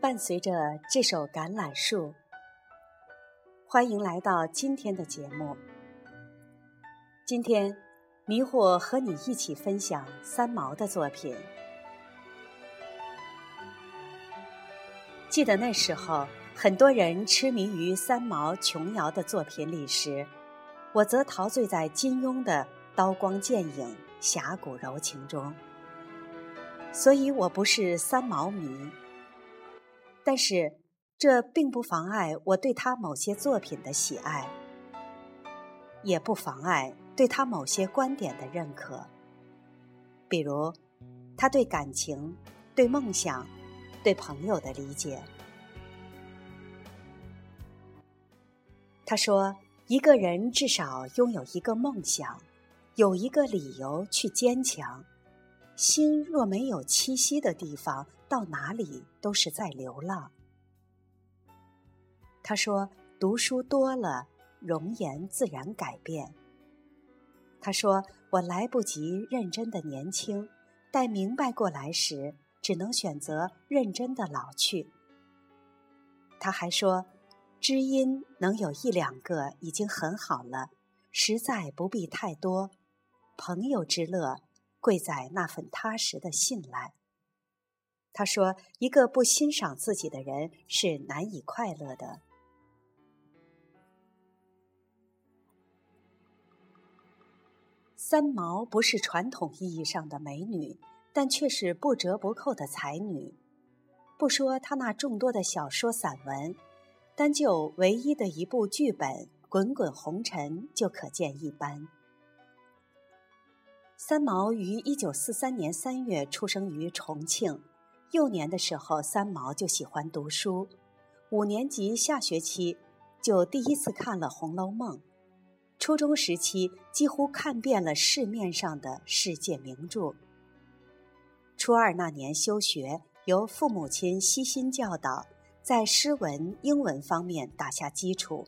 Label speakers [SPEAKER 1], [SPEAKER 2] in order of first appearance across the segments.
[SPEAKER 1] 伴随着这首《橄榄树》，欢迎来到今天的节目。今天，迷惑和你一起分享三毛的作品。记得那时候，很多人痴迷于三毛琼瑶的作品里时，我则陶醉在金庸的刀光剑影、侠骨柔情中。所以我不是三毛迷，但是这并不妨碍我对他某些作品的喜爱，也不妨碍对他某些观点的认可。比如，他对感情、对梦想、对朋友的理解。他说：“一个人至少拥有一个梦想，有一个理由去坚强。”心若没有栖息的地方，到哪里都是在流浪。他说：“读书多了，容颜自然改变。”他说：“我来不及认真的年轻，待明白过来时，只能选择认真的老去。”他还说：“知音能有一两个已经很好了，实在不必太多。朋友之乐。”贵在那份踏实的信赖。他说：“一个不欣赏自己的人是难以快乐的。”三毛不是传统意义上的美女，但却是不折不扣的才女。不说她那众多的小说散文，单就唯一的一部剧本《滚滚红尘》就可见一斑。三毛于一九四三年三月出生于重庆。幼年的时候，三毛就喜欢读书。五年级下学期，就第一次看了《红楼梦》。初中时期，几乎看遍了市面上的世界名著。初二那年休学，由父母亲悉心教导，在诗文、英文方面打下基础，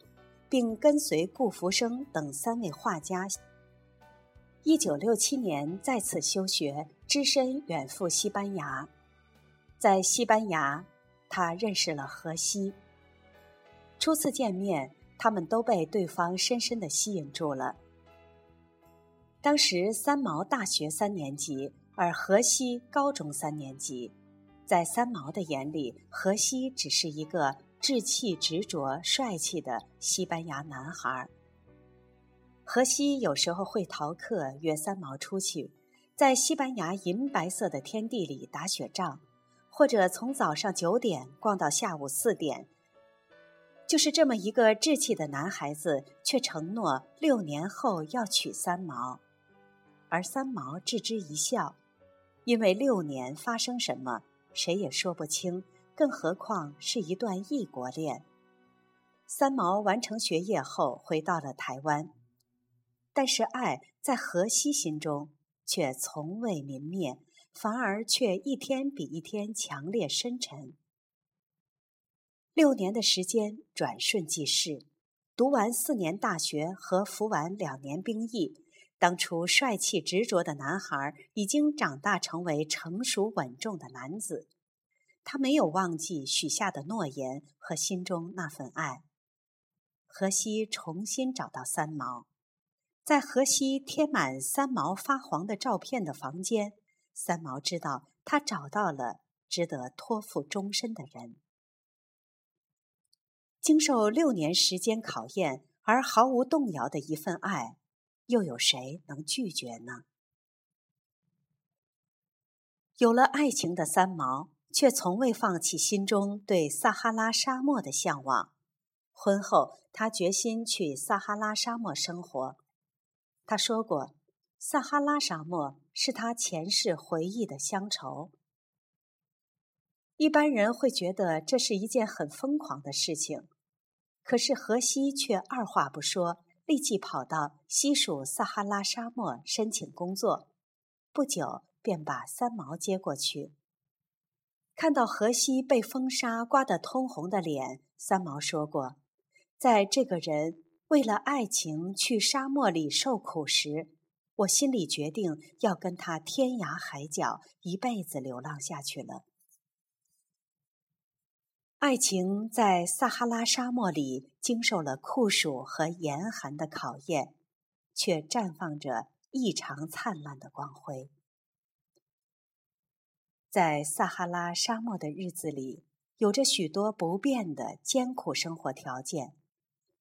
[SPEAKER 1] 并跟随顾福生等三位画家。一九六七年再次休学，只身远赴西班牙。在西班牙，他认识了荷西。初次见面，他们都被对方深深的吸引住了。当时三毛大学三年级，而荷西高中三年级。在三毛的眼里，荷西只是一个稚气执着、帅气的西班牙男孩。荷西有时候会逃课，约三毛出去，在西班牙银白色的天地里打雪仗，或者从早上九点逛到下午四点。就是这么一个稚气的男孩子，却承诺六年后要娶三毛，而三毛置之一笑，因为六年发生什么，谁也说不清，更何况是一段异国恋。三毛完成学业后，回到了台湾。但是爱在荷西心中却从未泯灭，反而却一天比一天强烈深沉。六年的时间转瞬即逝，读完四年大学和服完两年兵役，当初帅气执着的男孩已经长大成为成熟稳重的男子。他没有忘记许下的诺言和心中那份爱。荷西重新找到三毛。在荷西贴满三毛发黄的照片的房间，三毛知道他找到了值得托付终身的人。经受六年时间考验而毫无动摇的一份爱，又有谁能拒绝呢？有了爱情的三毛，却从未放弃心中对撒哈拉沙漠的向往。婚后，他决心去撒哈拉沙漠生活。他说过：“撒哈拉沙漠是他前世回忆的乡愁。”一般人会觉得这是一件很疯狂的事情，可是荷西却二话不说，立即跑到西属撒哈拉沙漠申请工作，不久便把三毛接过去。看到荷西被风沙刮得通红的脸，三毛说过：“在这个人。”为了爱情去沙漠里受苦时，我心里决定要跟他天涯海角，一辈子流浪下去了。爱情在撒哈拉沙漠里经受了酷暑和严寒的考验，却绽放着异常灿烂的光辉。在撒哈拉沙漠的日子里，有着许多不变的艰苦生活条件，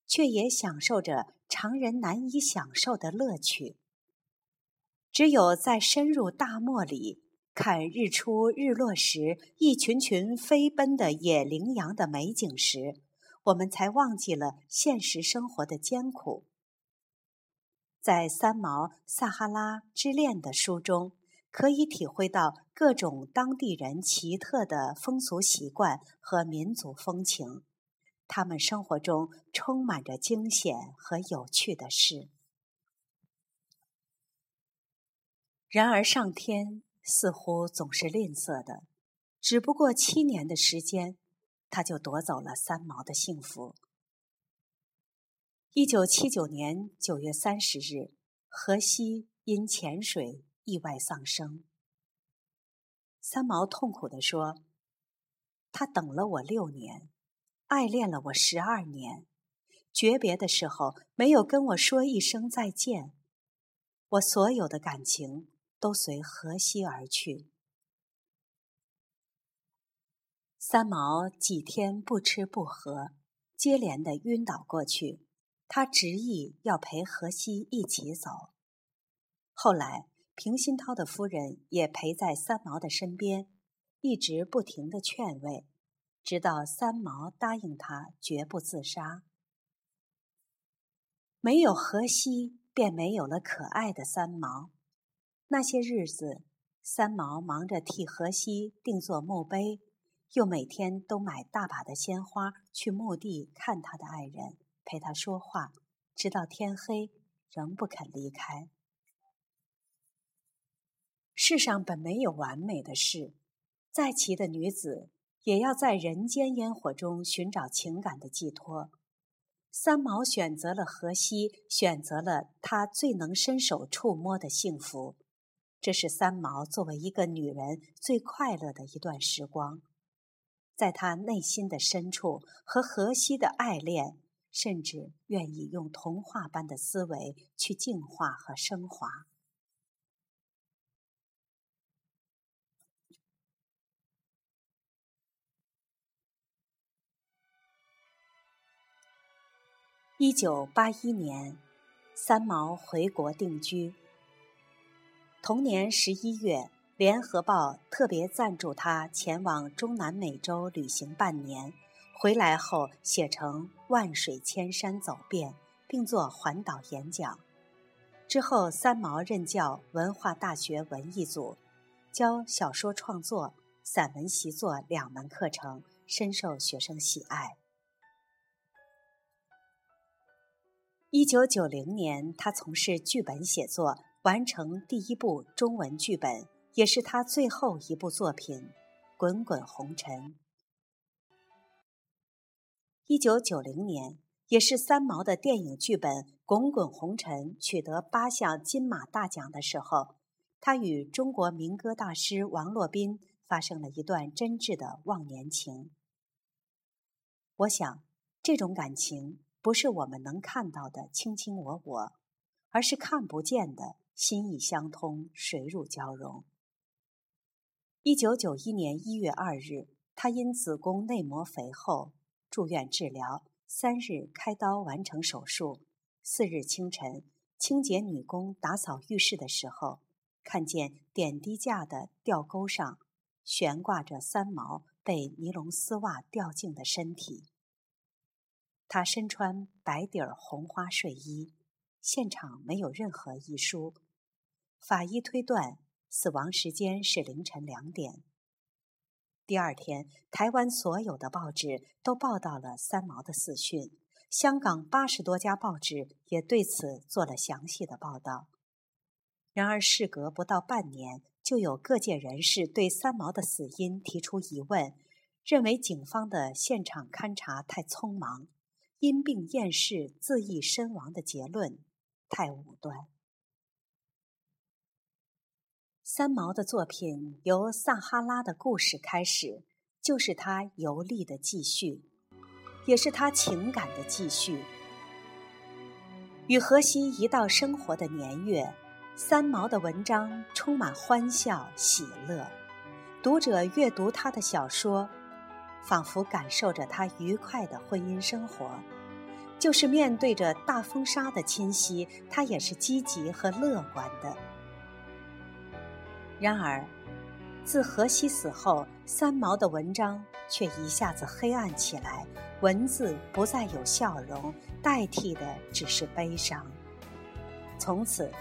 [SPEAKER 1] 却也享受着常人难以享受的乐趣。只有在深入大漠里看日出日落时，一群群飞奔的野羚羊的美景时，我们才忘记了现实生活的艰苦。在三毛《撒哈拉之恋》的书中。可以体会到各种当地人奇特的风俗习惯和民族风情，他们生活中充满着惊险和有趣的事。然而，上天似乎总是吝啬的，只不过七年的时间，他就夺走了三毛的幸福。一九七九年九月三十日，荷西因潜水。意外丧生。三毛痛苦地说：“他等了我六年，爱恋了我十二年，诀别的时候没有跟我说一声再见，我所有的感情都随河西而去。”三毛几天不吃不喝，接连的晕倒过去。他执意要陪荷西一起走。后来。平鑫涛的夫人也陪在三毛的身边，一直不停的劝慰，直到三毛答应他绝不自杀。没有荷西，便没有了可爱的三毛。那些日子，三毛忙着替荷西定做墓碑，又每天都买大把的鲜花去墓地看他的爱人，陪他说话，直到天黑，仍不肯离开。世上本没有完美的事，再奇的女子也要在人间烟火中寻找情感的寄托。三毛选择了荷西，选择了她最能伸手触摸的幸福，这是三毛作为一个女人最快乐的一段时光。在她内心的深处，和荷西的爱恋，甚至愿意用童话般的思维去净化和升华。一九八一年，三毛回国定居。同年十一月，《联合报》特别赞助他前往中南美洲旅行半年，回来后写成《万水千山走遍》，并做环岛演讲。之后，三毛任教文化大学文艺组，教小说创作、散文习作两门课程，深受学生喜爱。一九九零年，他从事剧本写作，完成第一部中文剧本，也是他最后一部作品《滚滚红尘》。一九九零年，也是三毛的电影剧本《滚滚红尘》取得八项金马大奖的时候，他与中国民歌大师王洛宾发生了一段真挚的忘年情。我想，这种感情。不是我们能看到的卿卿我我，而是看不见的心意相通、水乳交融。一九九一年一月二日，他因子宫内膜肥厚住院治疗，三日开刀完成手术。四日清晨，清洁女工打扫浴室的时候，看见点滴架的吊钩上悬挂着三毛被尼龙丝袜吊净的身体。他身穿白底儿红花睡衣，现场没有任何遗书。法医推断死亡时间是凌晨两点。第二天，台湾所有的报纸都报道了三毛的死讯，香港八十多家报纸也对此做了详细的报道。然而，事隔不到半年，就有各界人士对三毛的死因提出疑问，认为警方的现场勘查太匆忙。因病厌世、自缢身亡的结论太武断。三毛的作品由撒哈拉的故事开始，就是他游历的继续，也是他情感的继续。与荷西一道生活的年月，三毛的文章充满欢笑喜乐，读者阅读他的小说，仿佛感受着他愉快的婚姻生活。就是面对着大风沙的侵袭，他也是积极和乐观的。然而，自荷西死后，三毛的文章却一下子黑暗起来，文字不再有笑容，代替的只是悲伤。从此，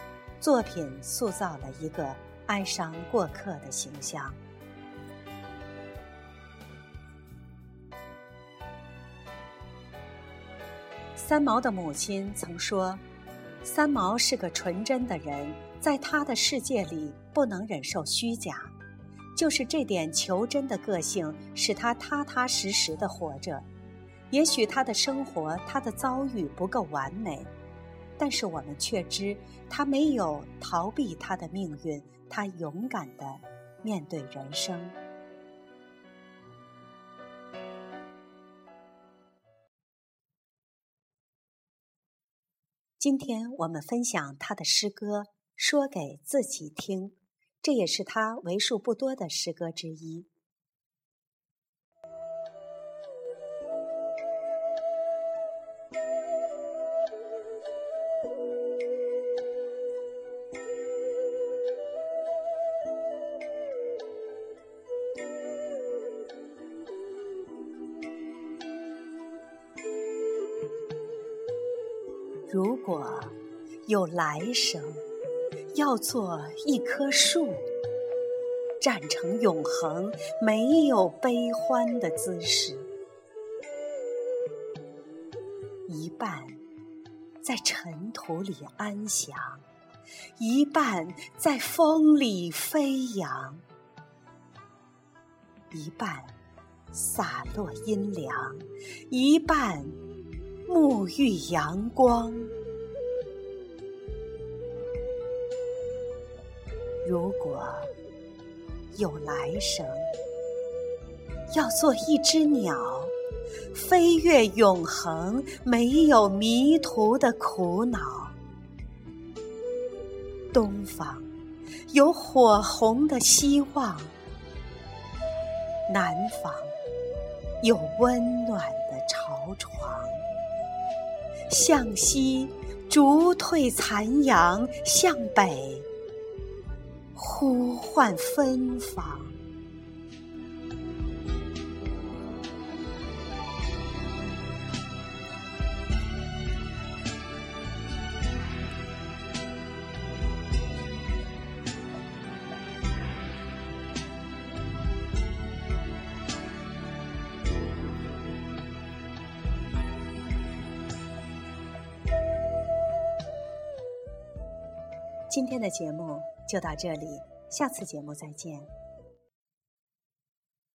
[SPEAKER 1] 作品塑造了一个哀伤过客的形象。三毛的母亲曾说：“三毛是个纯真的人，在他的世界里不能忍受虚假。就是这点求真的个性，使他踏踏实实的活着。也许他的生活、他的遭遇不够完美，但是我们却知他没有逃避他的命运，他勇敢的面对人生。”今天我们分享他的诗歌《说给自己听》，这也是他为数不多的诗歌之一。如果有来生，要做一棵树，站成永恒，没有悲欢的姿势，一半在尘土里安详，一半在风里飞扬，一半洒落阴凉，一半。沐浴阳光。如果有来生，要做一只鸟，飞越永恒，没有迷途的苦恼。东方有火红的希望，南方有温暖的巢床。向西，逐退残阳；向北，呼唤芬芳。今天的节目就到这里，下次节目再见。